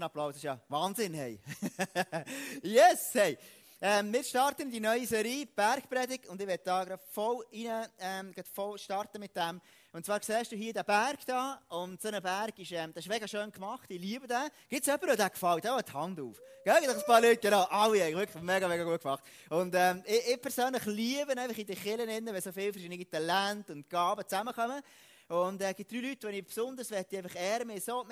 Applaus ist ja Wahnsinn, hey. yes, hey. Ähm, wir starten die neue Serie Bergpredigt und ich werde da gerade voll, rein, ähm, voll starten mit dem. Und zwar siehst du hier den Berg da und so ein Berg ist, ähm, das ist mega schön gemacht, ich liebe den. Gibt es jemanden, der gefällt? Ja, die Hand auf. Gell, ein paar Leute, genau, alle wirklich mega, mega gut gemacht. Und ähm, ich, ich persönlich liebe einfach in den Kirchen, wenn so viele verschiedene Talente und Gaben zusammenkommen. Und äh, es gibt drei Leute, die ich besonders möchte, einfach ehren. Wir haben so,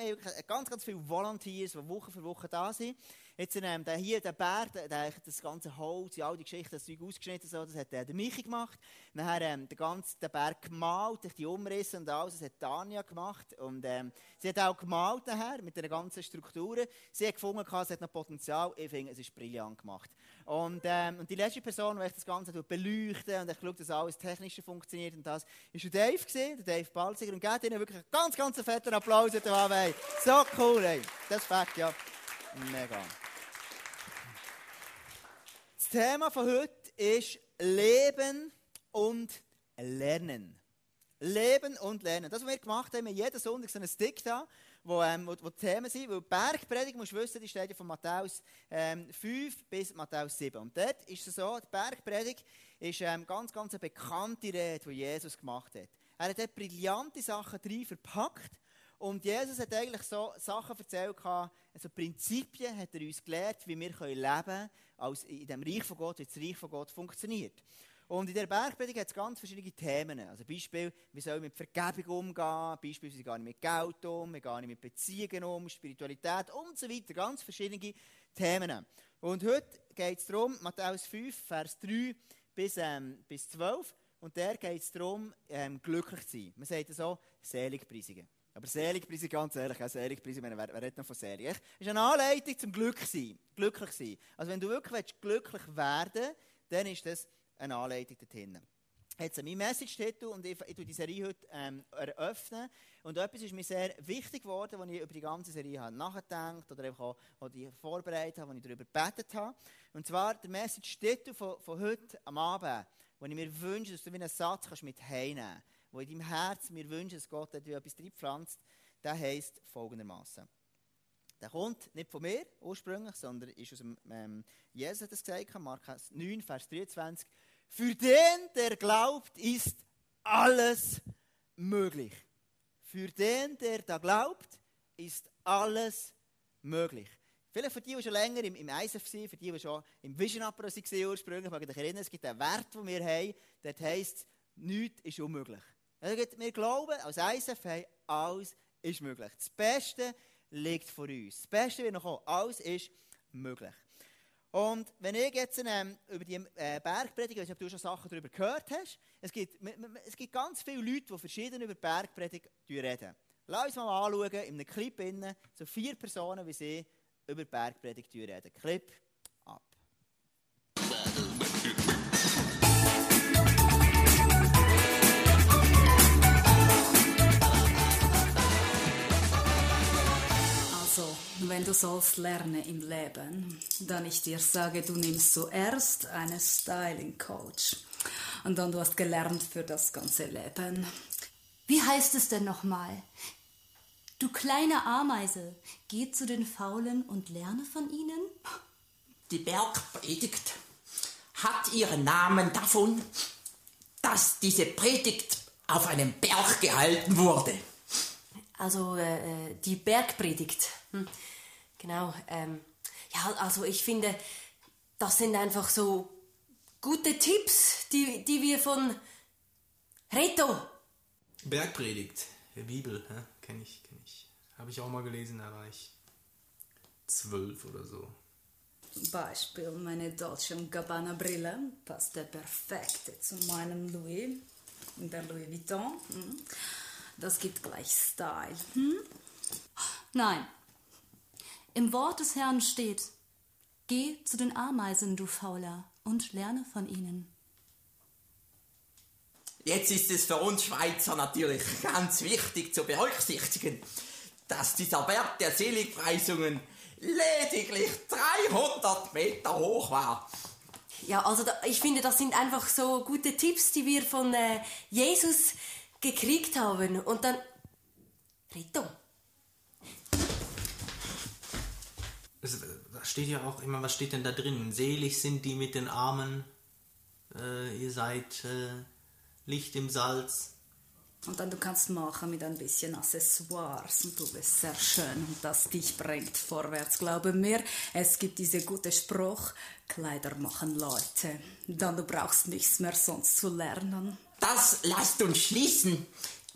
ganz, ganz viele Volunteers, die Woche für Woche da sind. Jetzt ähm, der hier, der Berg, der, der, das ganze Holz, all die Geschichte, das Zeug ausgeschnitten, so, das hat äh, der Michi gemacht. Nachher ähm, den ganzen den Berg gemalt, die Umrisse und alles, das hat Tanja gemacht. Und ähm, sie hat auch gemalt nachher, mit den ganzen Strukturen. Sie hat gefunden, es hat noch Potenzial. Ich finde, es ist brillant gemacht. Und, ähm, und die letzte Person, die das Ganze beleuchtet und ich schaue, dass alles technisch funktioniert und das, ist der Dave gewesen, der Dave Balziger. Und gebt ihnen wirklich einen ganz, ganz fetten Applaus, So cool, ey. Das ist ja. Mega. Thema von heute ist Leben und Lernen. Leben und Lernen. Das, was wir gemacht haben, wir jeden Sonntag so einen Stick da, wo, ähm, wo, wo Themen sind. Weil Bergpredigt, musst du wissen, die steht ja von Matthäus ähm, 5 bis Matthäus 7. Und dort ist es so, die Bergpredigt ist ähm, ganz, ganz eine bekannte Rede, die Jesus gemacht hat. Er hat dort brillante Sachen drin verpackt. Und Jesus hat eigentlich so Sachen erzählt, also Prinzipien hat er uns gelehrt, wie wir leben können, als in dem Reich von Gott, wie das Reich von Gott funktioniert. Und in der Bergpredigt hat es ganz verschiedene Themen. Also Beispiel, wie soll mit Vergebung umgehen, Beispiel, wie gar nicht mit Geld um, wie gar nicht mit Beziehungen um, Spiritualität und so weiter. Ganz verschiedene Themen. Und heute geht es darum, Matthäus 5, Vers 3 bis, ähm, bis 12. Und der geht es darum, ähm, glücklich zu sein. Man sagt so, Seligpreisungen. Aber Seligpreisung, ganz ehrlich, auch Seligpreisung, wer, wer redet noch von Selig? Ist eine Anleitung zum Glück sein, glücklich sein. Also wenn du wirklich willst, glücklich werden willst, dann ist das eine Anleitung dorthin. Jetzt mein Message-Titel und ich, ich die Serie heute ähm, eröffnen. Und etwas ist mir sehr wichtig geworden, als ich über die ganze Serie habe nachgedacht oder einfach auch, die vorbereitet habe, als ich darüber gebetet habe. Und zwar der Message-Titel von, von heute am Abend, wo ich mir wünsche, dass du wie einen Satz kannst mit heimnehmen kannst wo in deinem Herz mir wünscht, dass Gott etwas reinpflanzt, der heisst folgendermaßen. Der kommt nicht von mir ursprünglich, sondern ist aus dem, ähm, Jesus hat es gesagt, Markus 9, Vers 23. Für den, der glaubt, ist alles möglich. Für den, der da glaubt, ist alles möglich. Vielleicht für die, die schon länger im, im ISF sind, für die, die schon im Vision Apero waren ursprünglich, mag ich erinnern, es gibt einen Wert, den wir haben, der heisst, nichts ist unmöglich. Wir glauben als ISF, hey, alles ist möglich. Das Beste liegt vor uns. Das Beste wird noch kommen. Alles ist möglich. Und wenn ich jetzt ähm, über die äh, Bergpredigt, ich weiß nicht, ob du schon Sachen darüber gehört hast, es gibt, es gibt ganz viele Leute, die verschieden über Bergpredigt reden. Lass uns mal anschauen, in einem Clip innen, so vier Personen, wie sie über Bergpredigt reden. Clip Also, wenn du sollst lernen im Leben, dann ich dir sage, du nimmst zuerst einen Styling Coach und dann du hast gelernt für das ganze Leben. Wie heißt es denn nochmal? Du kleine Ameise, geh zu den Faulen und lerne von ihnen? Die Bergpredigt hat ihren Namen davon, dass diese Predigt auf einem Berg gehalten wurde. Also äh, äh, die Bergpredigt. Hm. Genau. Ähm, ja, also ich finde, das sind einfach so gute Tipps, die, die wir von Reto. Bergpredigt, der Bibel, ja, kenne ich, kenne ich. Habe ich auch mal gelesen, da war ich zwölf oder so. Beispiel meine Dolce Gabbana Brille passte perfekt zu meinem Louis, der Louis Vuitton. Hm. Das gibt gleich Style. Hm? Nein. Im Wort des Herrn steht, geh zu den Ameisen, du Fauler, und lerne von ihnen. Jetzt ist es für uns Schweizer natürlich ganz wichtig zu berücksichtigen, dass dieser Berg der Seligpreisungen lediglich 300 Meter hoch war. Ja, also da, ich finde, das sind einfach so gute Tipps, die wir von äh, Jesus gekriegt haben. Und dann. Rito. Es, da steht ja auch immer, was steht denn da drin? Selig sind die mit den Armen, äh, ihr seid äh, Licht im Salz. Und dann du kannst machen mit ein bisschen Accessoires und du bist sehr schön und das dich bringt vorwärts. Glaube mir, es gibt diese gute Spruch, Kleider machen Leute. Dann du brauchst nichts mehr sonst zu lernen. Das lasst uns schließen,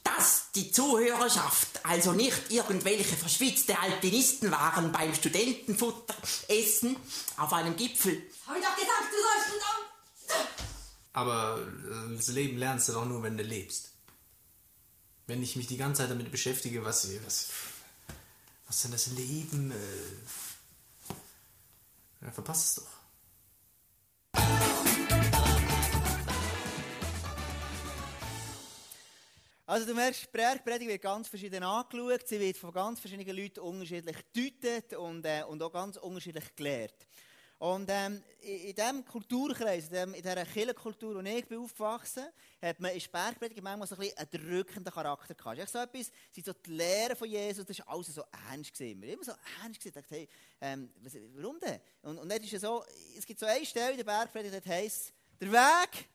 dass die Zuhörerschaft also nicht irgendwelche verschwitzte Alpinisten waren beim Studentenfutteressen auf einem Gipfel. Hab ich doch gesagt, du sollst dann. Aber äh, das Leben lernst du doch nur, wenn du lebst. Wenn ich mich die ganze Zeit damit beschäftige, was, was, was denn das Leben, äh, ja, verpasst es doch. Also du merkst, die Bergpredigt wird ganz verschieden angeschaut, sie wird von ganz verschiedenen Leuten unterschiedlich gedeutet und, äh, und auch ganz unterschiedlich gelehrt. Und ähm, in, diesem Kulturkreis, in, dem, in dieser Kirchenkultur, in der ich bin aufgewachsen hat man in Bergpredigt manchmal so ein bisschen einen drückenden Charakter gehabt. Ich so etwas, sind so die Lehre von Jesus, das war alles so ernst gewesen. Wir immer so ernst gewesen, dachte, hey, ähm, was, warum denn? Und, und dann ist es so, es gibt so eine Stelle in der Bergpredigt, die heisst, der Weg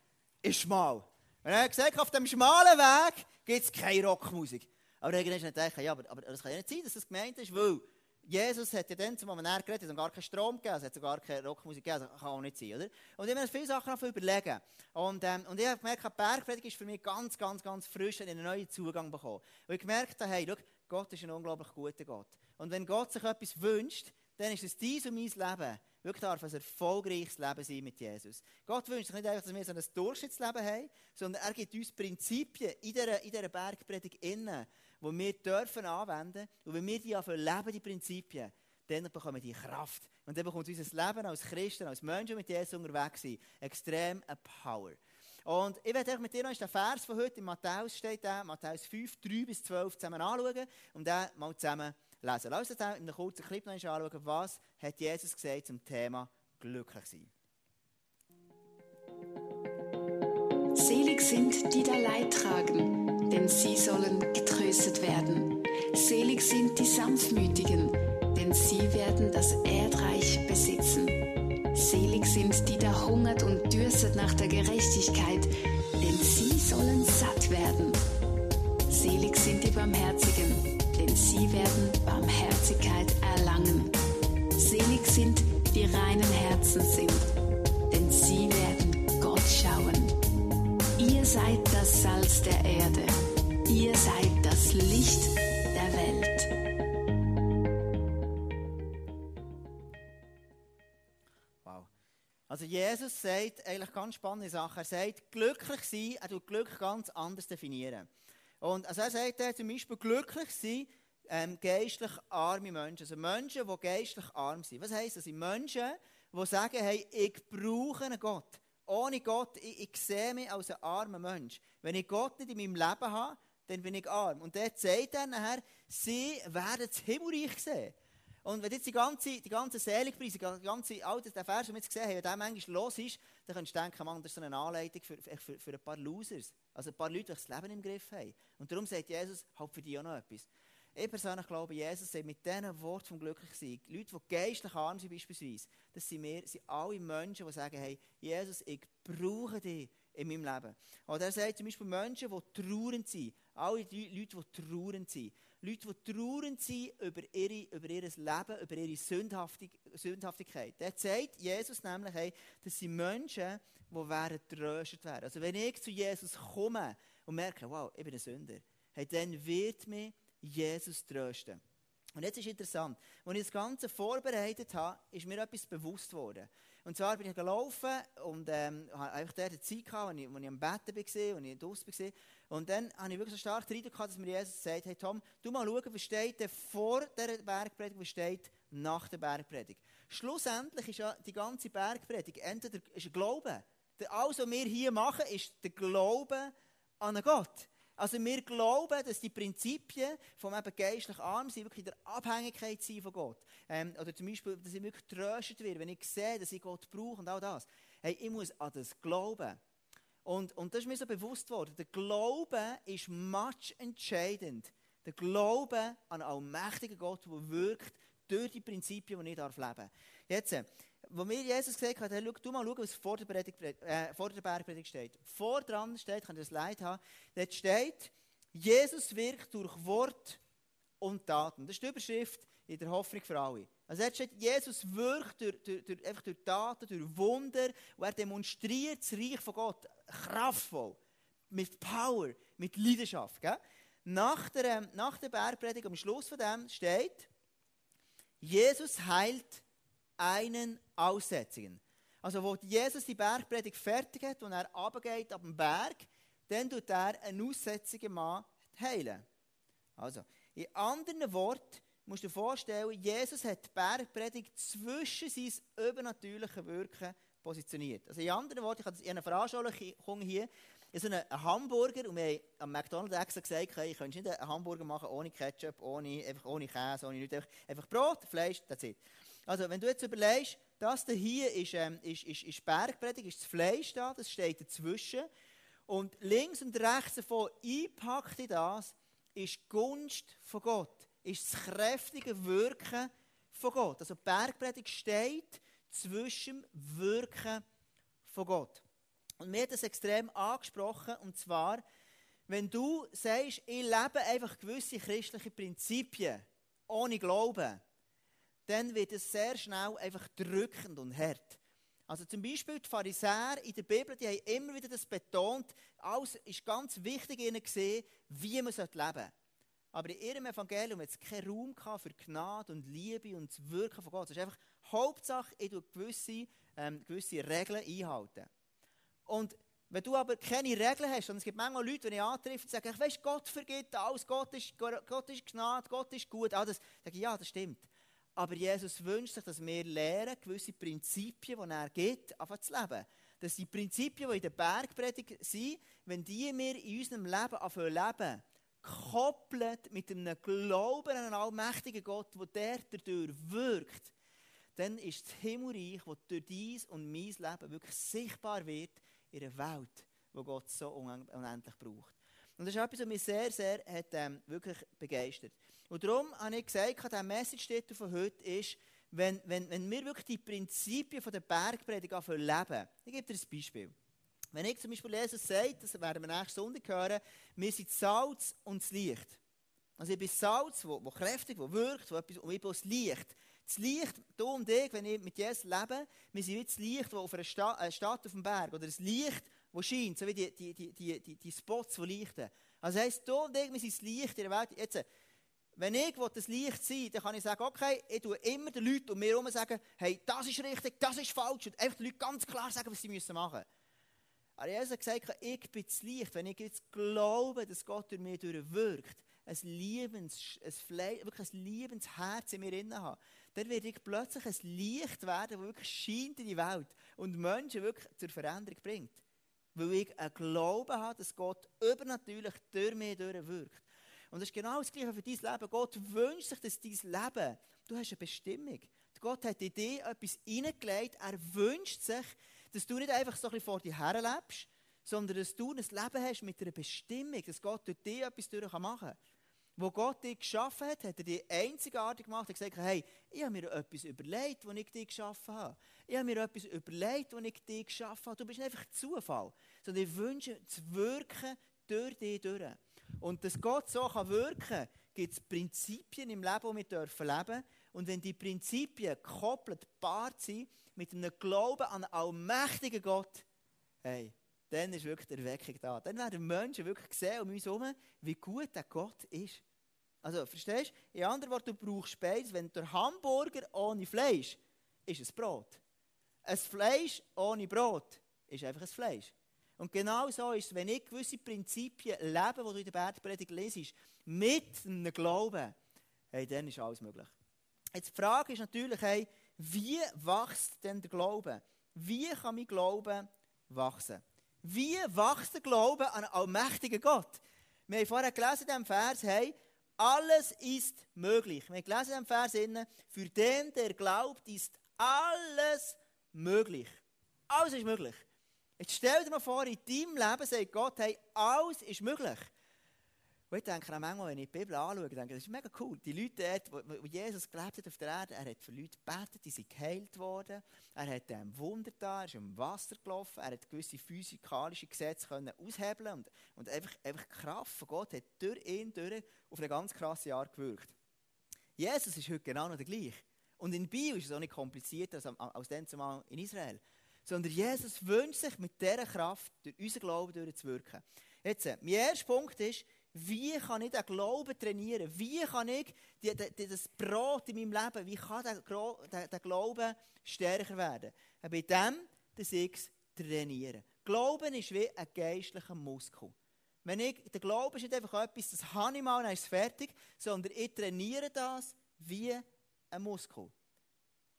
ist schmal. Und er hat gesagt, auf dem schmalen Weg gibt es keine Rockmusik. Aber dann ist gedacht, ja, aber, aber das kann ja nicht sein, dass das gemeint ist, weil Jesus hat ja dann, zum Moment er geredet, hat gar keinen Strom gegeben, es hat sogar keine Rockmusik gegeben, das kann auch nicht sein, oder? Und ich habe mir viele Sachen überlegen. Und, ähm, und ich habe gemerkt, die Bergpredigt ist für mich ganz, ganz, ganz frisch, einen neuen Zugang bekommen. Und ich gemerkt habe, hey, schau, Gott ist ein unglaublich guter Gott. Und wenn Gott sich etwas wünscht, dann ist es dies und mein Leben. Wirklich darf ein erfolgreiches Leben sein mit Jesus. Gott wünscht sich nicht einfach, dass wir so ein Durchschnittsleben haben, sondern er gibt uns Prinzipien in dieser, in dieser Bergpredigt innen, die wir dürfen anwenden. Und wenn wir die anfangen leben, die Prinzipien, dann bekommen wir die Kraft. Und dann bekommt unser Leben als Christen, als Menschen, mit Jesus unterwegs sind, extrem eine Power. Und ich werde mit dir noch den Vers von heute in Matthäus steht, der, Matthäus 5, 3 bis 12 zusammen anschauen und den mal zusammen lesen. Lass uns in einem kurzen Clip noch anschauen, was hat Jesus gesagt zum Thema glücklich sein. Selig sind, die da Leid tragen, denn sie sollen getröstet werden. Selig sind die Sanftmütigen, denn sie werden das Erdreich besitzen. Selig sind, die da hungert und dürstet nach der Gerechtigkeit, denn sie sollen satt werden. Selig sind die Barmherzigen, denn sie werden Also Jesus sagt eigentlich ganz spannende Sachen. Er sagt, glücklich sein, er tut Glück ganz anders definieren. Und also er sagt er zum Beispiel, glücklich sein, ähm, geistlich arme Menschen. Also Menschen, die geistlich arm sind. Was heisst das? sind Menschen, die sagen, hey, ich brauche einen Gott. Ohne Gott, ich, ich sehe mich als ein armer Mensch. Wenn ich Gott nicht in meinem Leben habe, dann bin ich arm. Und der sagt dann nachher, sie werden das Himmelreich sehen. Und wenn jetzt die ganze, die ganze Seligpreise, die ganze, all der Vers, den wir jetzt gesehen haben, wenn der manchmal los ist, dann kannst du denken, man, das ist so eine Anleitung für, für, für ein paar Losers. Also ein paar Leute, die das Leben im Griff haben. Und darum sagt Jesus, halt für die auch noch etwas. Ich persönlich glaube, Jesus sagt mit diesen Worten vom Glücklichsein, Leute, die geistlich arm sind beispielsweise, das sind wir, sind alle Menschen, die sagen, hey, Jesus, ich brauche dich in meinem Leben. Oder er sagt zum Beispiel Menschen, die traurig sind. Alle die Leute, die traurig sind. Leute, die traurig sind über, ihre, über ihr Leben, über ihre Sündhaftig, Sündhaftigkeit. Der sagt Jesus nämlich, hey, das sind Menschen, die werden tröstet werden. Also wenn ich zu Jesus komme und merke, wow, ich bin ein Sünder, hey, dann wird mich Jesus trösten. Und jetzt ist interessant, als ich das Ganze vorbereitet habe, ist mir etwas bewusst worden. Und zwar bin ich gelaufen und ähm, habe einfach dort Zeit gehabt, als ich, als ich am Betten war, als ich draussen war. Und dann habe ich wirklich so stark den Eindruck gehabt, dass mir Jesus sagt, hey Tom, du mal schauen, was steht denn vor der Bergpredigt, was steht nach der Bergpredigt. Schlussendlich ist ja die ganze Bergpredigt entweder ist Glaube. Alles, was wir hier machen, ist der Glaube an Gott. Also wir glauben, dass die Prinzipien vom eben geistlich arm sind, wirklich in der Abhängigkeit sind von Gott. Ähm, oder zum Beispiel, dass ich wirklich tröstet werde, wenn ich sehe, dass ich Gott brauche und all das. Hey, ich muss an das glauben. Und, und das ist mir so bewusst worden. Der Glaube ist much entscheidend. Der Glaube an einen allmächtigen Gott, der wirkt durch die Prinzipien, die ich leben darf. Jetzt, äh, wo mir Jesus gesagt hat, hey, schau, du mal schauen, was vor der, äh, vor der Bergpredigt steht. Vor dran steht, kann das Leid haben, dort steht, Jesus wirkt durch Wort und Taten. Das ist die Überschrift in der Hoffnung für alle. Also dort steht, Jesus wirkt durch, durch, durch, einfach durch Taten, durch Wunder und er demonstriert das Reich von Gott kraftvoll, mit Power, mit Leidenschaft. Gell? Nach, der, ähm, nach der Bergpredigt, am Schluss von dem steht, Jesus heilt einen Aussätzigen. Also, wo Jesus die Bergpredigt fertig hat und er runtergeht ab dem Berg, dann tut er einen aussätzigen Mann heilen. Also, in anderen Worten musst du dir vorstellen, Jesus hat die Bergpredigt zwischen sein übernatürlichen Wirken positioniert. Also, in anderen Worten, ich habe eine Veranschaulichung hier, ich so einen Hamburger und wir haben am McDonald's extra gesagt, hey, ich könnte nicht einen Hamburger machen ohne Ketchup, ohne, einfach ohne Käse, ohne nichts, einfach, einfach Brot, Fleisch, that's it. Also, wenn du jetzt überlegst, das hier ist, ähm, ist, ist, ist Bergpredigt, ist das Fleisch da, das steht dazwischen. Und links und rechts davon eingepackt in das, ist Gunst von Gott, ist das kräftige Wirken von Gott. Also, Bergpredigt steht zwischen dem Wirken von Gott. Und mir hat das extrem angesprochen, und zwar, wenn du sagst, ich lebe einfach gewisse christliche Prinzipien ohne Glauben, dann wird es sehr schnell einfach drückend und hart. Also zum Beispiel die Pharisäer in der Bibel, die haben immer wieder das betont, alles ist ganz wichtig ihnen gesehen, wie man leben sollte. Aber in ihrem Evangelium hat es keinen Raum für Gnade und Liebe und das Wirken von Gott. Es ist einfach Hauptsache, ich tue gewisse, ähm, gewisse Regeln einhalten. Und wenn du aber keine Regeln hast, und es gibt manchmal Leute, die ich antreffe und sagen, weißt, Gott vergibt alles, Gott ist, Gott ist Gnade, Gott ist gut. All das, sage ich, ja, das stimmt. Aber Jesus wünscht sich, dass wir lernen, gewisse Prinzipien, die er gibt, einfach zu leben. Dass die Prinzipien, die in der Bergpredigt sind, wenn die wir in unserem Leben anfangen leben, koppelt mit einem Glauben an einen allmächtigen Gott, der dadurch wirkt, dann ist das Himmelreich, das durch dies und mein Leben wirklich sichtbar wird in einer Welt, die Gott so unendlich braucht. Und das ist etwas, was mich sehr, sehr hat, ähm, wirklich begeistert. Und darum habe ich gesagt, der Message von heute ist, wenn, wenn, wenn wir wirklich die Prinzipien von der Bergpredigt leben, ich gebe dir ein Beispiel. Wenn ich zum Beispiel Jesus sagt, das werden wir nächste Sonntag hören, wir sind Salz und das Licht. Also ich bin Salz, wo, wo kräftig, wo wirkt, wo etwas, und ich bin das Licht. Das Licht, du und ich, wenn ich mit Jesus lebe, wir sind wie das Licht, das auf einer Stadt, äh, Stadt auf dem Berg, oder das Licht, das scheint, so wie die, die, die, die, die Spots, die leuchten. Also heisst, du und wir sind Licht in der Welt. Jetzt, wenn ich das Licht sein dann kann ich sagen, okay, ich tue immer den Leuten um mir herum sagen, hey, das ist richtig, das ist falsch. Und einfach den Leuten ganz klar sagen, was sie müssen machen müssen. Aber Jesus hat gesagt, ich bin das Licht. Wenn ich jetzt glaube, dass Gott durch mich wirkt, ein liebens, ein Fle wirklich ein liebens Herz in mir innen habe, dann werde ich plötzlich ein Licht werden, das wirklich scheint in die Welt und Menschen wirklich zur Veränderung bringt. Weil ich einen Glauben habe, dass Gott übernatürlich durch mich wirkt. Und das ist genau das Gleiche für dein Leben. Gott wünscht sich, dass dein Leben, du hast eine Bestimmung. Gott hat in dir etwas hineingelegt. Er wünscht sich, dass du nicht einfach so ein bisschen vor dir her lebst, sondern dass du ein Leben hast mit einer Bestimmung, dass Gott durch dich etwas durch machen kann. Wo Gott dich geschaffen hat, hat er dich einzigartig gemacht. Er hat gesagt, hey, ich habe mir etwas überlegt, als ich dich geschaffen habe. Ich habe mir etwas überlegt, als ich dich geschaffen habe. Du bist nicht einfach Zufall, sondern ich wünsche zu wirken durch dich durch. Und dass Gott so kann wirken gibt es Prinzipien im Leben, die wir dürfen leben Und wenn die Prinzipien gekoppelt, paart sind mit einem Glauben an einen allmächtigen Gott, hey, dann ist wirklich die Erweckung da. Dann werden Menschen wirklich sehen um uns herum, wie gut der Gott ist. Also, verstehst du? In anderen Worten, du brauchst beides. Wenn der Hamburger ohne Fleisch ist es Brot. Ein Fleisch ohne Brot ist einfach ein Fleisch. Und genau so ist es, wenn ich gewisse Prinzipien lebe, die du in der Bergpredigt lesest, mit einem Glauben, hey, dann ist alles möglich. Jetzt die Frage ist natürlich, hey, wie wächst denn der Glaube? Wie kann mein Glaube wachsen? Wie wächst der Glaube an einen allmächtigen Gott? Wir haben vorher gelesen in diesem Vers, hey, alles ist möglich. Wir in diesem Vers, für den, der glaubt, ist alles möglich. Alles ist möglich. Jetzt stell dir mal vor, in deinem Leben sagt Gott, hey, alles ist möglich. Und ich denke auch manchmal, wenn ich die Bibel anschaue, denke das ist mega cool. Die Leute dort, wo, Jesus gelebt hat auf der Erde, er hat für Leute gebetet, die sind geheilt worden. Er hat ähm, Wunder da, er ist im Wasser gelaufen, er hat gewisse physikalische Gesetze können aushebeln und, und einfach, einfach die Kraft von Gott hat durch ihn durch auf eine ganz krasse Art gewirkt. Jesus ist heute genau noch der gleiche. Und in Bio ist es auch nicht komplizierter als, als dann zumal in Israel. Sondern Jesus wünscht sich mit dieser Kraft durch unseren Glauben durchzuwirken. Jetzt, äh, mein erster Punkt ist, wie kann ich den Glauben trainieren? Wie kann ich die, die, das Brot in meinem Leben, wie kann der, der, der Glauben stärker werden? Und bei dem, dass ich es trainiere. Glauben ist wie ein geistlicher Muskel. Wenn ich, der Glaube ist nicht einfach etwas, das habe ich mal, dann ist fertig, sondern ich trainiere das wie ein Muskel.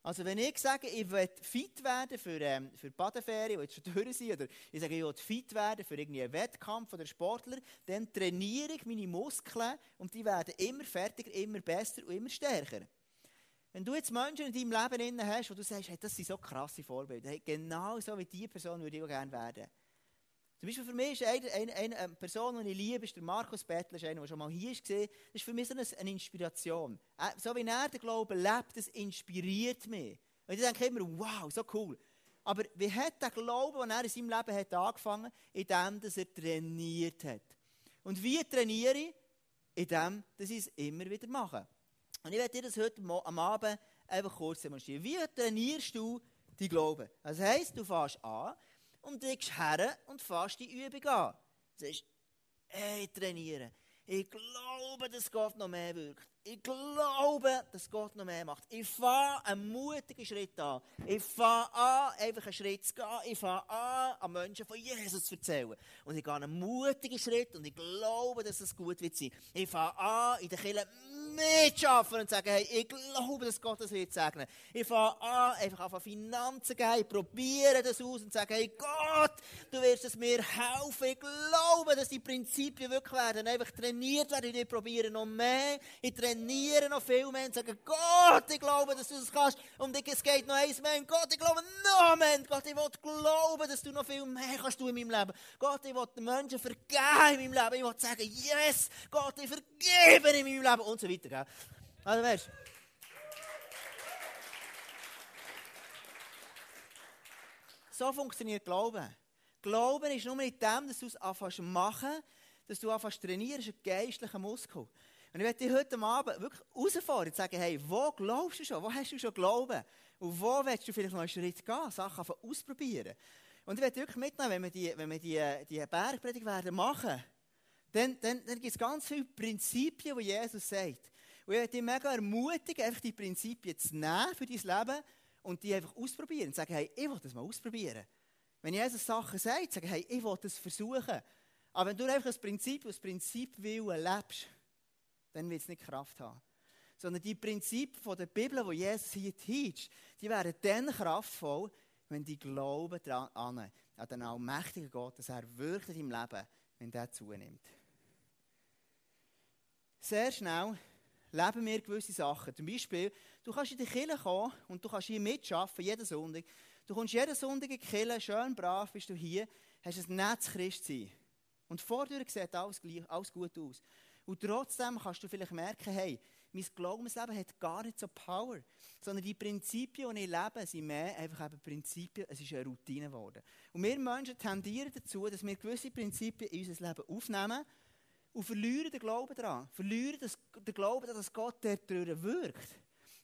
Also wenn ich sage, ich will fit werden für, ähm, für die Badeferien, die jetzt schon durch sind, oder ich sage, ich will fit werden für einen Wettkampf oder Sportler, dann trainiere ich meine Muskeln und die werden immer fertiger, immer besser und immer stärker. Wenn du jetzt Menschen in deinem Leben hast, wo du sagst, hey, das sind so krasse Vorbilder, hey, genau so wie diese Person würde ich auch gerne werden. Zum Beispiel für mich ist eine, eine, eine Person, die ich liebe, ist der Markus Bettler, der schon mal hier war. Das ist für mich so eine, Inspiration. Äh, so wie er den Glauben lebt, das inspiriert mich. Und ich denke immer, wow, so cool. Aber wie hat der Glaube, den er in seinem Leben hat angefangen, indem dass er trainiert hat? Und wie trainiere ich? Indem dass ich es immer wieder mache. Und ich werde dir das heute am Abend einfach kurz demonstrieren. Wie trainierst du deinen Glauben? Das heisst, du fährst an, und legst her und fährst die Übung an. Du sagst, hey, trainieren. Ich glaube, dass Gott noch mehr wirkt. Ich glaube, dass Gott noch mehr macht. Ich fange einen mutigen Schritt an. Ich fange an, einfach einen Schritt zu gehen. Ich fange an, an Menschen von Jesus zu erzählen. Und ich gehe einen mutigen Schritt und ich glaube, dass es gut wird sein. Ich fange an, in der Kirche mitschaffen und sagen, hey, ich glaube, dass Gott das wird segnen. Ich fange an, einfach auf Finanzen gehen, ich probiere das aus und sage, hey Gott, du wirst es mir helfen. Ich glaube, dass die Prinzipien wirklich werden, einfach trainiert werden. Ich probiere noch mehr. Ich trainiere noch viel mehr und sage, Gott, ich glaube, dass du das kannst. Und es geht noch eins mehr. Gott, ich glaube noch mehr. Gott, ich will glauben, dass du noch viel mehr kannst tun in meinem Leben. Gott, ich will den Menschen vergeben in meinem Leben. Ich will sagen, yes, Gott, ich vergebe in meinem Leben und. Gell? Also weißt du, So funktioniert Glauben. Glauben ist nur mit dem, dass du es anfängst zu machen, dass du anfängst zu trainieren, ist ein geistlicher Muskel. Und ich werde dich heute Abend wirklich herausfordern und sagen, hey, wo glaubst du schon? Wo hast du schon Glauben? Und wo willst du vielleicht noch einen Schritt gehen, Sachen ausprobieren? Und ich werde wirklich mitnehmen, wenn wir die, wenn wir die, die Bergpredigt werden machen, dann, dann, dann gibt es ganz viele Prinzipien, die Jesus sagt. Und ich werde dich mega ermutigen, einfach die Prinzipien zu nehmen für dein Leben und die einfach ausprobieren. Und sagen, hey, ich will das mal ausprobieren. Wenn Jesus Sachen sagt, sagen, hey, ich will das versuchen. Aber wenn du einfach das Prinzip das Prinzip Willen lebst, dann wird es nicht Kraft haben. Sondern die Prinzipien der Bibel, die Jesus hier teacht, die werden dann kraftvoll, wenn die glauben daran, an den allmächtigen Gott, dass er wirklich deinem Leben, wenn der zunimmt. Sehr schnell leben wir gewisse Sachen. Zum Beispiel, du kannst in die Kirche kommen und du kannst hier mitschaffen, jeden Sonntag. Du kommst jeden Sonntag in die Kirche, schön brav bist du hier, hast ein nettes Christsein. Und vor dir sieht alles, gleich, alles gut aus. Und trotzdem kannst du vielleicht merken, hey, mein Glaubensleben hat gar nicht so Power. Sondern die Prinzipien, die ich lebe, sind mehr einfach eben Prinzipien, es ist eine Routine geworden. Und wir Menschen tendieren dazu, dass wir gewisse Prinzipien in unser Leben aufnehmen und verlieren den Glauben daran. Verlieren den Glauben daran, dass Gott dort wirkt.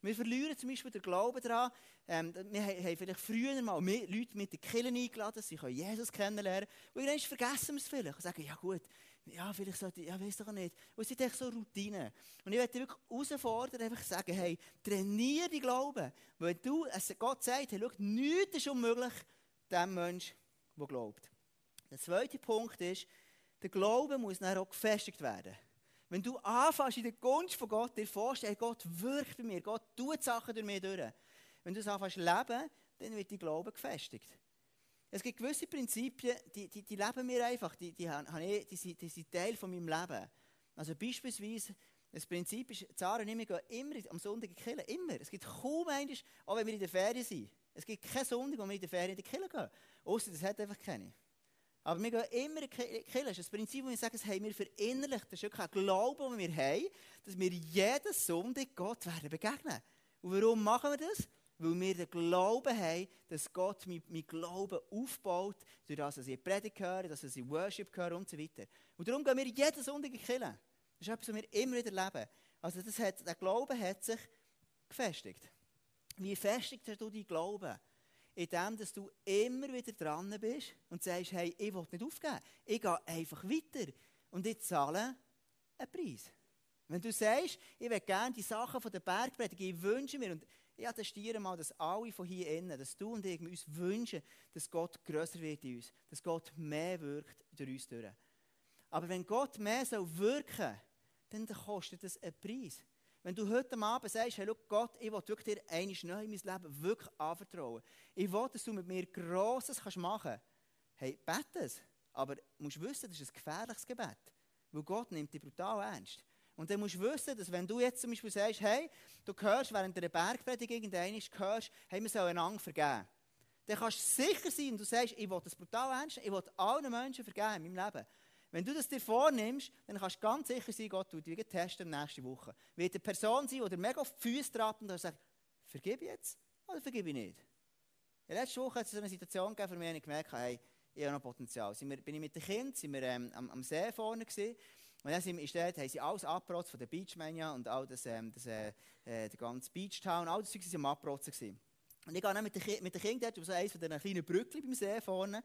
Wir verlieren zum Beispiel den Glauben daran, ähm, wir haben vielleicht früher mal Leute mit den Killen eingeladen, sie können Jesus kennenlernen. Und dann vergessen wir es vielleicht und sagen, ja gut, ja, vielleicht sollte ich, ja, weiß doch nicht. Und es sind echt so Routinen. Und ich möchte wirklich herausfordern, einfach sagen, hey, trainiere die Glauben. Weil du, also Gott sagt, hey, schau, nichts ist unmöglich dem Menschen, der glaubt. Der zweite Punkt ist, der Glaube muss dann auch gefestigt werden. Wenn du anfängst, in der Gunst von Gott dir vorstellst, Gott wirkt bei mir, Gott tut Sachen durch mich durch. Wenn du es anfängst leben, dann wird dein Glaube gefestigt. Es gibt gewisse Prinzipien, die, die, die leben wir einfach, die, die, die, die, sind, die sind Teil von meinem Leben. Also beispielsweise, das Prinzip ist, Zara und ich gehen immer am Sonntag in die Kirche, immer. Es gibt kaum eines, auch wenn wir in der Ferien sind. Es gibt keinen Sonntag, wo wir in der Ferien in die Kirche gehen. Außer das hat einfach keine. Aber wir gehen immer in Kirche. Das Prinzip, wo wir sagen, das haben wir verinnerlicht. Das ist wirklich ein Glaube, den wir haben, dass wir jeden Sonntag Gott werden begegnen. Und warum machen wir das? Weil wir den Glauben haben, dass Gott mein, mein Glauben aufbaut, durch das, dass ich Predigt höre, dass ich Worship höre und so weiter. Und darum gehen wir jeden Sonntag in Kirche. Das ist etwas, was wir immer wieder leben. Also das hat, der Glaube hat sich gefestigt. Wie festigst du deinen Glauben? Indem dass du immer wieder dran bist und sagst, hey, ich will nicht aufgeben. Ich gehe einfach weiter. Und ich zahle einen Preis. Wenn du sagst, ich will gerne die Sachen von der Bergpredigt, ich wünsche mir, und ich attestiere mal, dass alle von hier innen, dass du und ich uns wünschen, dass Gott grösser wird in uns, dass Gott mehr wirkt durch uns durch. Aber wenn Gott mehr soll wirken, dann kostet das einen Preis. Wenn du heute Abend sagst, hey, Gott, ich will wirklich dir einmal neu in mein Leben wirklich anvertrauen. Ich will, dass du mit mir Grosses kannst machen kannst. Hey, bete es. Aber du musst wissen, das ist ein gefährliches Gebet. Weil Gott nimmt dich brutal ernst. Und dann musst du wissen, dass wenn du jetzt zum Beispiel sagst, hey, du hörst während der Bergpredigt irgendeiner hörst, hey, wir sollen einander vergeben. Dann kannst du sicher sein, und du sagst, ich will das brutal ernst, ich will allen Menschen vergeben in meinem Leben. Wenn du das dir vornimmst, dann kannst du ganz sicher sein, Gott tut dich testen nächste Woche. Wird eine Person sein, die mega auf die Füße trabt und sagt, vergib jetzt oder vergib ich nicht? In letzter Woche hat es so eine Situation gegeben, für mich, ich gemerkt habe, hey, ich habe noch Potenzial. Wir, bin ich mit den Kindern sind wir, ähm, am, am, See vorne gewesen, und dann sind wir, dort, haben sie alles abgerotzt von der Beachmania und all das, ähm, das, äh, äh, der ganze Beachtown, all das Zeug waren am Abrotzen. Und ich gehe dann mit den, mit den Kindern dort über so eines von diesen kleinen Brücken beim See vorne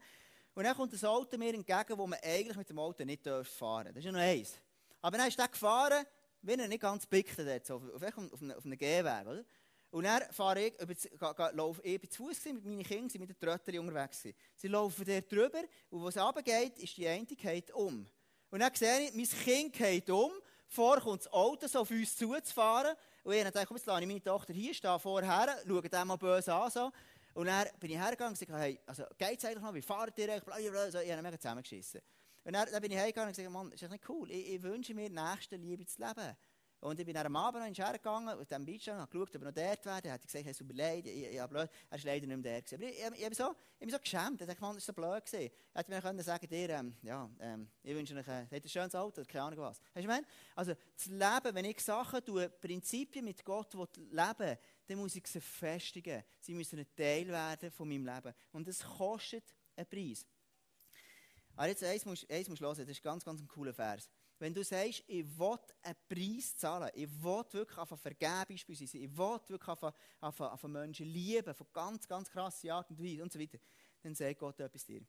und dann kommt ein Auto mir entgegen, wo man eigentlich mit dem Auto nicht fahren darf. Das ist ja noch eins. Aber dann ist der gefahren, wenn er nicht ganz pickt, dort, so, auf, auf, auf, einem, Gehweg. Oder? Und dann fahre ich, über, laufe ich zu Fuß mit meinen Kindern, mit den Tröttern unterwegs. Sie laufen dort drüber und wo es runtergeht, ist die eine geht um. Und dann sehe ich, mein Kind geht um, vor kommt das Auto so auf uns zuzufahren. Und ich dachte, komm, jetzt lasse ich meine Tochter hier stehen, vorher, schaue den mal böse an. So. Und dann bin ich hergegangen und gesagt, hey, also geht's eigentlich noch, wie fahrt ihr eigentlich, blablabla, so, ich habe mega zusammengeschissen. Und dann, dann bin ich hergegangen und gesagt, Mann, das ist nicht cool, ich, ich wünsche mir nächste Liebe zu leben. Und ich bin am Abend noch hergegangen, auf dem Beach, habe geschaut, ob er noch dort wäre. Er hat gesagt, es tut mir leid, ich, ich, blöd. er ist leider nicht mehr der. Aber ich, ich, ich, ich, so, ich bin so geschämt, ich dachte, das ist so blöd gewesen. Er hätte mir können sagen dir, ähm, ja, ähm, ich wünsche euch ein, ein schönes Auto, keine Ahnung was. Hast du ich Also, das Leben, wenn ich Sachen tue, Prinzipien mit Gott leben dann muss ich sie festigen. Sie müssen ein Teil werden von meinem Leben. Und das kostet einen Preis. Aber jetzt eins musst, eins musst du hören, das ist ganz, ganz ein cooler Vers. Wenn du sagst, ich will einen Preis zahlen, ich will wirklich auf vergeben beispielsweise, ich will wirklich auf, auf Menschen lieben, von ganz, ganz krasser Art und Weise und so weiter, dann sagt Gott etwas dir.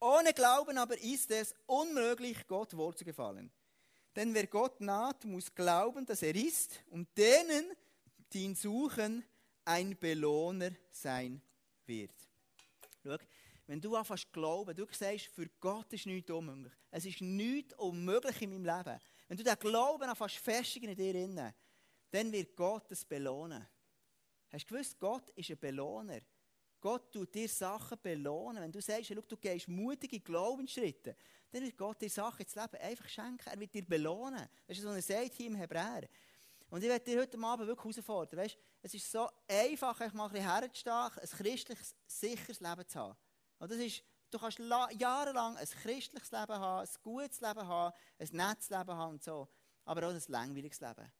Ohne Glauben aber ist es unmöglich, Gott wohl zu gefallen. Denn wer Gott naht, muss glauben, dass er ist und denen, die ihn suchen, ein Belohner sein wird. Schau, wenn du anfängst glauben, du sagst, für Gott ist nichts unmöglich. Es ist nichts unmöglich in meinem Leben. Wenn du den Glauben anfängst festigen in dir innen, dann wird Gott es belohnen. Hast du gewusst, Gott ist ein Belohner. Gott tut dir Sachen belohnen. Wenn du sagst, du gehst mutige Glaubensschritte, dann wird Gott dir Sachen ins Leben einfach schenken. Er wird dir belohnen. Das ist, was er sagt hier im Hebräer. Und ich werde dir heute Abend wirklich herausfordern. Weißt, es ist so einfach, mal ein bisschen herzustehen, ein christliches, sicheres Leben zu haben. Und das ist, du kannst jahrelang ein christliches Leben haben, ein gutes Leben haben, ein nettes Leben haben und so. Aber auch ein langweiliges Leben.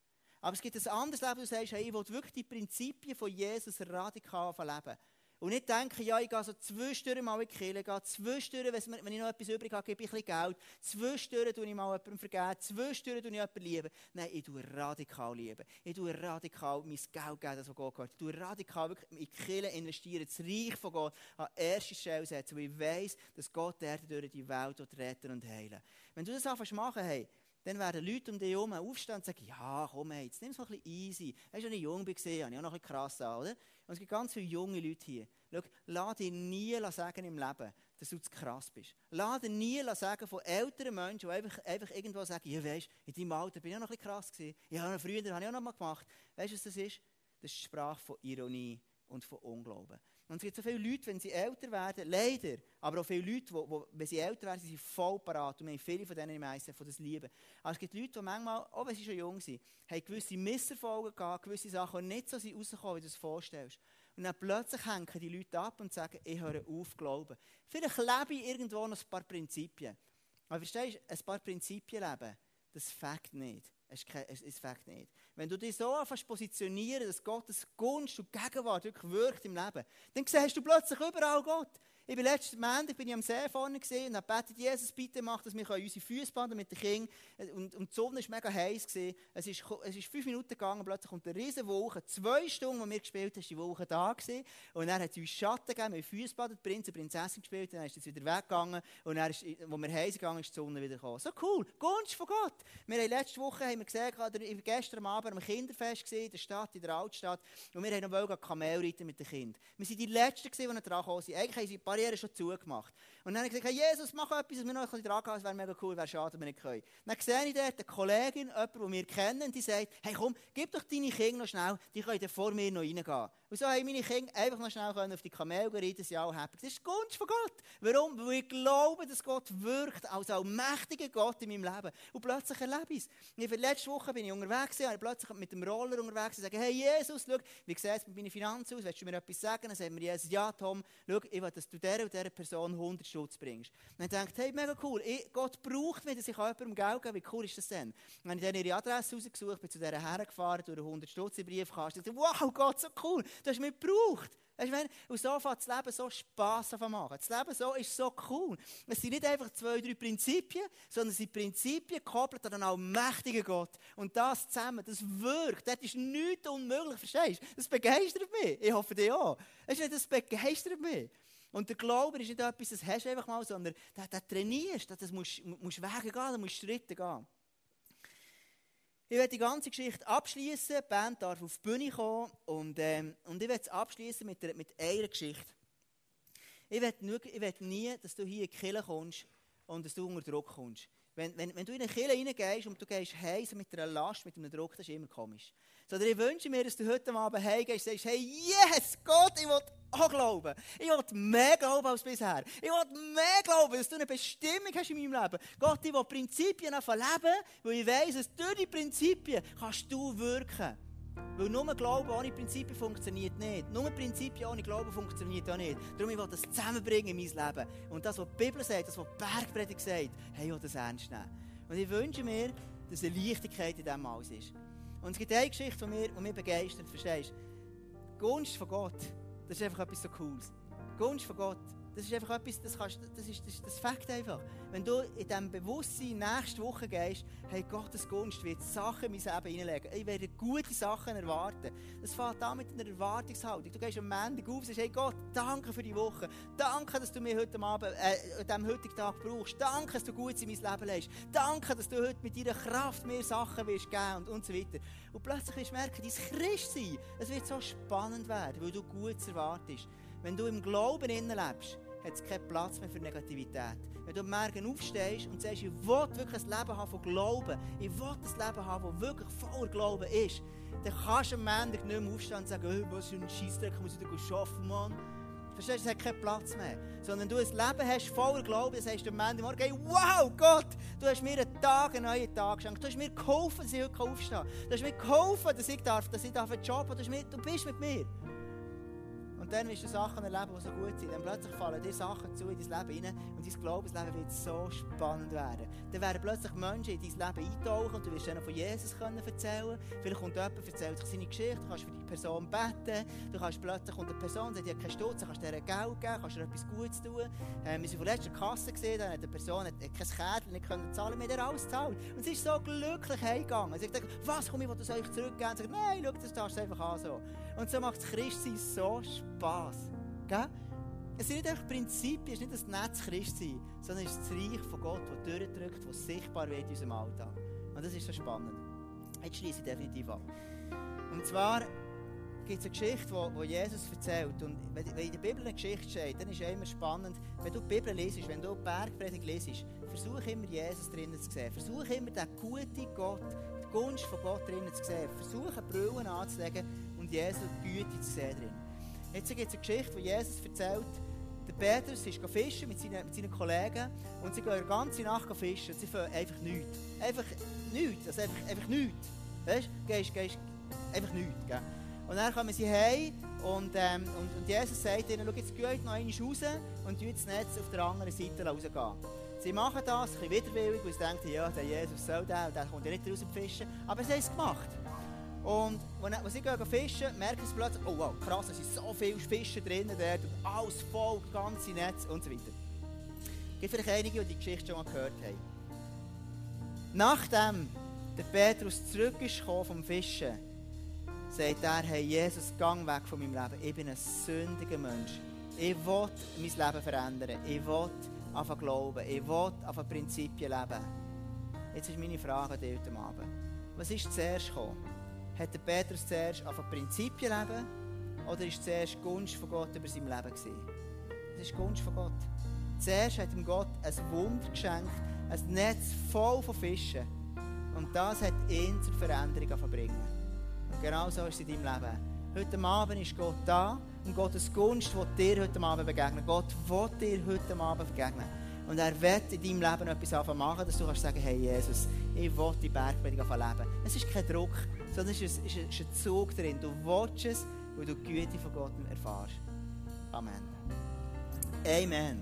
Aber es gibt ein anderes Leben, wo du sagst, hey, ich will wirklich die Prinzipien von Jesus radikal leben. Und nicht denken, ja, ich gehe so zwischendurch mal in die Kirche, gehe zwischendurch, wenn ich noch etwas übrig habe, gebe ich ein bisschen Geld, zwischendurch tue ich mal jemandem vergeben, zwischendurch tue ich jemanden lieben. Nein, ich tue radikal lieben. Ich tue radikal mein Geld geben, das Gott gehört. Ich tue radikal wirklich in die Kirche investieren, das Reich von Gott an erste Stelle setzen, weil ich weiss, dass Gott der durch die Welt retten und heilen Wenn du das anfängst machen, hey, dann werden Leute um dich herum aufstehen und sagen, ja, komm, jetzt nimm es mal ein bisschen easy. Weißt du, als ich jung war, habe ich auch noch ein bisschen krass an, oder? Und es gibt ganz viele junge Leute hier. Schau, lass dir nie sagen im Leben, dass du zu krass bist. Lass dir nie sagen von älteren Menschen, die einfach, einfach irgendwo sagen, ja, weißt in deinem Alter bin ich auch noch ein bisschen krass gewesen. Ja, früher habe ich auch noch mal gemacht. Weißt du, was das ist? Das ist die Sprache von Ironie. Und von Unglauben. Und es gibt so viele Leute, wenn sie älter werden, leider, aber auch viele Leute, die, die wenn sie älter werden, sind voll parat. Und wir haben viele von denen im ICF, von das lieben. Aber es gibt Leute, die manchmal, auch wenn sie schon jung sind, haben gewisse Misserfolge gehabt, gewisse Sachen, die nicht so sind rausgekommen, wie du es vorstellst. Und dann plötzlich hängen die Leute ab und sagen, ich höre auf glauben. Vielleicht lebe ich irgendwo noch ein paar Prinzipien. Aber verstehst du, ein paar Prinzipien leben, das fängt nicht. Es, es, fängt nicht. Wenn du dich so anfängst positionieren, dass Gottes Gunst und Gegenwart wirklich wirkt im Leben, dann siehst du plötzlich überall Gott. Ich bin letzten Montag bin ich am See vorne gesehen und habe betet, Jesus, bitte mach, dass wir unsere Füße baden mit den Kindern. Und, und die Sonne war mega heiß. Gewesen. Es ist, es ist fünf Minuten gegangen, plötzlich kommt eine riesige Wolke. Zwei Stunden, wo wir gespielt haben, ist die Wolke da gewesen. Und dann hat sie uns Schatten gegeben, wir haben Füße baden, Prinz und Prinzessin gespielt, dann ist sie wieder weggegangen. Und dann, ist, wo wir heiß gegangen ist die Sonne wieder gekommen. So cool, Gunst von Gott. Wir haben letzte Woche haben wir gesehen, oder gestern Abend am Kinderfest gesehen, in der Stadt, in der Altstadt. Und wir haben noch Kamel reiten mit den Kindern. Wir sind die Letzten die dran sind. Eigentlich haben sie die Barriere schon zugemacht gemacht. Und dann habe ich gesagt, hey, Jesus, mach etwas, dass wir noch dran gehen, es wäre mega cool, wäre schade, wenn wir nicht können. Dann sehe ich dort eine Kollegin, jemanden, den wir kennen, die sagt, hey komm, gib doch deine Kinder noch schnell, die können vor mir noch reingehen. Und so haben meine Kinder einfach noch schnell auf die Kamel reiten, sind alle happy. Das ist Gunst von Gott. Warum? Weil ich glaube, dass Gott wirkt als allmächtiger Gott in meinem Leben. Und plötzlich erlebe ich es. Letzte Woche bin ich unterwegs, und plötzlich mit dem Roller unterwegs und sage, hey Jesus, schau, wie sieht es mit meinen Finanzen aus? Willst du mir etwas sagen? Dann sagen wir Jesus, ja Tom, schau, ich will, dass du dieser und dieser Person 100 Schutz bringst. Und dann denkt, hey, mega cool, ich, Gott braucht mich, dass ich jemandem Geld gebe. Wie cool ist das denn? Und dann habe ich dann ihre Adresse rausgesucht, bin zu dieser hergefahren, durch einen 100 Stutz Briefkasten. Wow, Gott, so cool, du hast mich gebraucht. Weißt du, und so fängt das Leben so Spass zu machen. Das Leben so ist so cool. Es sind nicht einfach zwei, drei Prinzipien, sondern es sind Prinzipien gekoppelt an einen allmächtigen Gott. Und das zusammen, das wirkt. Das ist nichts unmöglich, verstehst du? Das begeistert mich. Ich hoffe dich auch. Das begeistert mich. Und der Glaube ist nicht etwas, das hast du einfach mal, sondern das, das trainierst, das musst du Wege gehen, da musst Schritte gehen. Ich werde die ganze Geschichte abschließen. Die Band darf auf die Bühne kommen und, ähm, und ich werde es abschließen mit, mit einer Geschichte. Ich will nie, dass du hier in die Kirche kommst und dass du unter Druck kommst. Wenn, wenn, wenn du in eine Kirche reingehst und du gehst heim so mit einer Last, mit einem Druck, das ist immer komisch. Sondern ich wünsche mir, dass du heute Abend heimgehst und sagst, hey, yes, Gott, ich will auch glauben. Ich will mehr glauben als bisher. Ich will mehr glauben, dass du eine Bestimmung hast in meinem Leben. Gott, ich will Prinzipien leben, weil ich weiss, dass durch die Prinzipien kannst du wirken. Weil nur Glauben ohne Prinzipien funktioniert nicht. Nur Prinzipien ohne Glauben funktioniert auch nicht. Darum ich will das zusammenbringen in mein Leben. Und das, was die Bibel sagt, das, was die Bergpredigt sagt, hey, ich will das ernst nehmen. Und ich wünsche mir, dass eine Leichtigkeit in diesem alles ist. Und es gibt eine Geschichte, die mich, die mich begeistert, verstehst du? Gunst von Gott, das ist einfach etwas so Cooles. Gunst von Gott, das ist einfach etwas, das, kannst, das ist das, das Fakt einfach. Wenn du in diesem Bewusstsein nächste Woche gehst, hey, Gottes Gunst wird Sachen in mein Leben hineinlegen. Ich werde gute Sachen erwarten. Das fängt an mit einer Erwartungshaltung. Du gehst am Montag auf und sagst, hey Gott, danke für die Woche. Danke, dass du mich heute Abend, äh, an diesem heutigen Tag brauchst. Danke, dass du Gutes in mein Leben legst. Danke, dass du heute mit deiner Kraft mir Sachen wirst geben und, und so weiter. Und plötzlich wirst du merken, dein Christsein, es wird so spannend werden, weil du Gutes erwartest. Wenn du im Glauben lebst, hat es keinen Platz mehr für Negativität. Wenn du am Morgen aufstehst und sagst, ich will wirklich ein Leben haben von Glauben, ich will ein Leben haben, das wirklich voller Glauben ist, dann kannst du am Montag nicht mehr aufstehen und sagen, hey, was für ein Scheissdreck muss ich da arbeiten, Mann. Verstehst du, es hat keinen Platz mehr. Sondern du ein Leben hast voller Glauben, das heißt am Montagmorgen, hey, wow, Gott, du hast mir einen Tag, einen neuen Tag geschenkt. Du hast mir geholfen, dass ich heute aufstehen kann. Du hast mir geholfen, dass ich darf, dass ich darf einen Job habe. Du, du bist mit mir. Und dann wirst du Sachen erleben, die so gut sind. Dann plötzlich fallen dir Sachen zu in dein Leben rein und dein Glaubensleben wird so spannend werden. Dann werden plötzlich Menschen in dein Leben eintauchen und du wirst ihnen von Jesus können erzählen Vielleicht kommt jemand, erzählt sich seine Geschichte, du kannst für die Person beten, du kannst plötzlich unter eine Person, die hat keinen Stutz, kannst dir Geld geben, kannst dir etwas Gutes tun. Ähm, wir sind von letzter Kasse gesehen, da hat eine Person hat kein Kärtchen nicht können zahlen, wir haben alles gezahlt. Und sie ist so glücklich heimgegangen. Sie sagt, was, komm, ich will das euch zurückgeben. Sie sagt, nein, schau, das darfst du einfach an so. Und so macht Christsein so Spass. Gell? Es sind nicht einfach Prinzipien, es ist nicht das Netz Christsein, sondern es ist das Reich von Gott, das durchdrückt, das sichtbar wird in unserem Alltag. Und das ist so spannend. Jetzt schließe ich definitiv ab. Und zwar gibt es eine Geschichte, die, die Jesus erzählt. Und wenn, in der Bibel eine Geschichte steht, dann ist es immer spannend, wenn du die Bibel lesest, wenn du die Bergpredigt lesest, versuch immer Jesus drinnen zu sehen. Versuch immer den guten Gott, die Gunst von Gott drinnen zu sehen. Versuch Brillen anzulegen und Jesus Güte zu sehen drin. Jetzt gibt es eine Geschichte, die Jesus erzählt. Der Petrus ist fischen mit seinen, mit seinen Kollegen und sie gehen die ganze Nacht fischen und sie fangen einfach nichts. Einfach nichts, also einfach, einfach nichts. Weißt du, gehst, gehst, einfach nichts. Gell? Und dann kommen sie heim und, ähm, und, und Jesus sagt ihnen, schau, jetzt geht noch einmal raus und das Netz auf der anderen Seite rausgehen. Sie machen das, ein bisschen widerwillig, weil sie denken, ja, der Jesus soll der, der kommt ja nicht raus fischen. Aber sie haben es gemacht. Und sie gehen fischen, merken sie plötzlich, oh wow, krass, es sind so viele Fische drinnen dort und alles voll, das ganze Netz und so weiter. Es gibt vielleicht einige, die die Geschichte schon mal gehört haben. Nachdem der Petrus zurück ist vom Fischen, sagt er, hey Jesus, gang weg von meinem Leben. Ich bin ein sündiger Mensch. Ich will mein Leben verändern. Ich will anfangen glauben. Ich will anfangen Prinzipien leben. Jetzt ist meine Frage an dich heute Abend. Was ist zuerst gekommen? Hat der Petrus zuerst anfangen Prinzipien leben? Oder ist zuerst die Gunst von Gott über sein Leben gewesen? Das ist die Gunst von Gott. Zuerst hat ihm Gott ein Wunder geschenkt, ein Netz voll von Fischen. Und das hat ihn zur Veränderung verbringen. Und genau so ist es in deinem Leben. Heute Abend ist Gott da und Gottes Gunst will dir heute Abend begegnen. Gott will dir heute Abend begegnen. Und er wird in deinem Leben etwas machen, dass du kannst sagen, hey Jesus, ich will die Bergpredigt leben. Es ist kein Druck, sondern es ist, ein, ist ein Zug drin. Du willst es, weil du die Güte von Gott erfährst. Amen. Amen.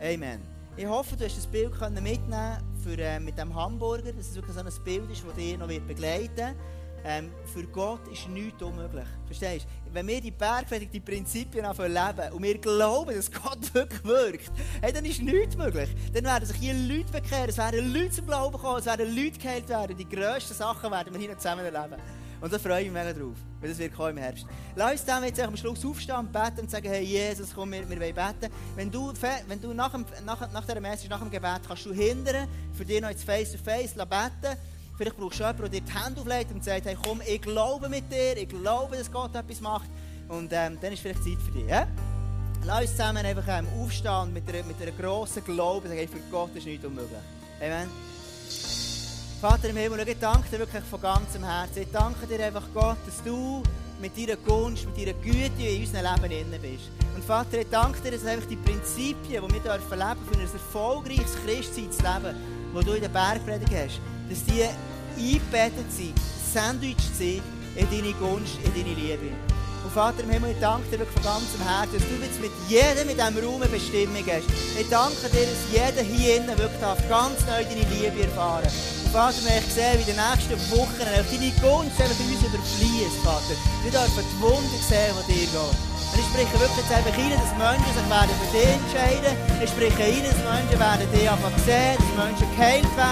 Amen. Ich hoffe, du hast das Bild mitnehmen für, äh, mit dem Hamburger, dass es wirklich so ein Bild ist, das dich noch begleiten wird. Ähm, für Gott ist nichts unmöglich. Verstehst? Wenn wir die Bergpredigt, die Prinzipien leben und wir glauben, dass Gott wirklich wirkt, hey, dann ist nichts möglich. Dann werden sich hier Leute bekehren, es werden Leute zum Glauben kommen, es werden Leute geheilt werden. Die grössten Sachen werden wir hier zusammen erleben. Und da freue ich mich mega drauf, weil das wird kommen im Herbst. Lass uns dann jetzt am Schluss aufstehen beten und sagen, hey Jesus, komm, wir, wir wollen beten. Wenn du, wenn du nach, dem, nach, nach dieser Message, nach dem Gebet, kannst du hindern, für dich noch Face-to-Face -face beten. Vielleicht brauchst du jemanden, der dir die Hände auflegt und sagt, hey, komm, ich glaube mit dir, ich glaube, dass Gott etwas macht. Und ähm, dann ist vielleicht Zeit für dich. Ja? Lass uns zusammen einfach ähm, aufstehen mit einer, mit grossen Glaube sagen, hey, für Gott ist nichts unmöglich. Amen. Vater im Himmel, ich danke dir wirklich von ganzem Herzen. Ich danke dir einfach, Gott, dass du mit deiner Gunst, mit deiner Güte in unserem Leben inne bist. Und Vater, ich danke dir, dass einfach die Prinzipien, die wir leben dürfen, für ein erfolgreiches Christsein das du in der Bergpredigt hast, dass die eingebettet sind, Sandwich sind in deine Gunst, in deine Liebe. Und Vater im Himmel, ich danke dir von ganzem Herzen, dass du jetzt mit jedem in diesem Raum eine Bestimmung hast. Ich danke dir, dass jeder hier innen wirklich ganz neu deine Liebe erfahren Und Vater, wenn ich sehe, wie in den nächsten Wochen deine Gunst einfach uns überfließt, Vater. Wir dürfen die Wunder sehen, die dir geht. Und ich spreche wirklich jetzt einfach rein, dass Menschen sich werden für dich entscheiden. Ich spreche rein, dass Menschen werden dich einfach sehen, dass Menschen geheilt werden.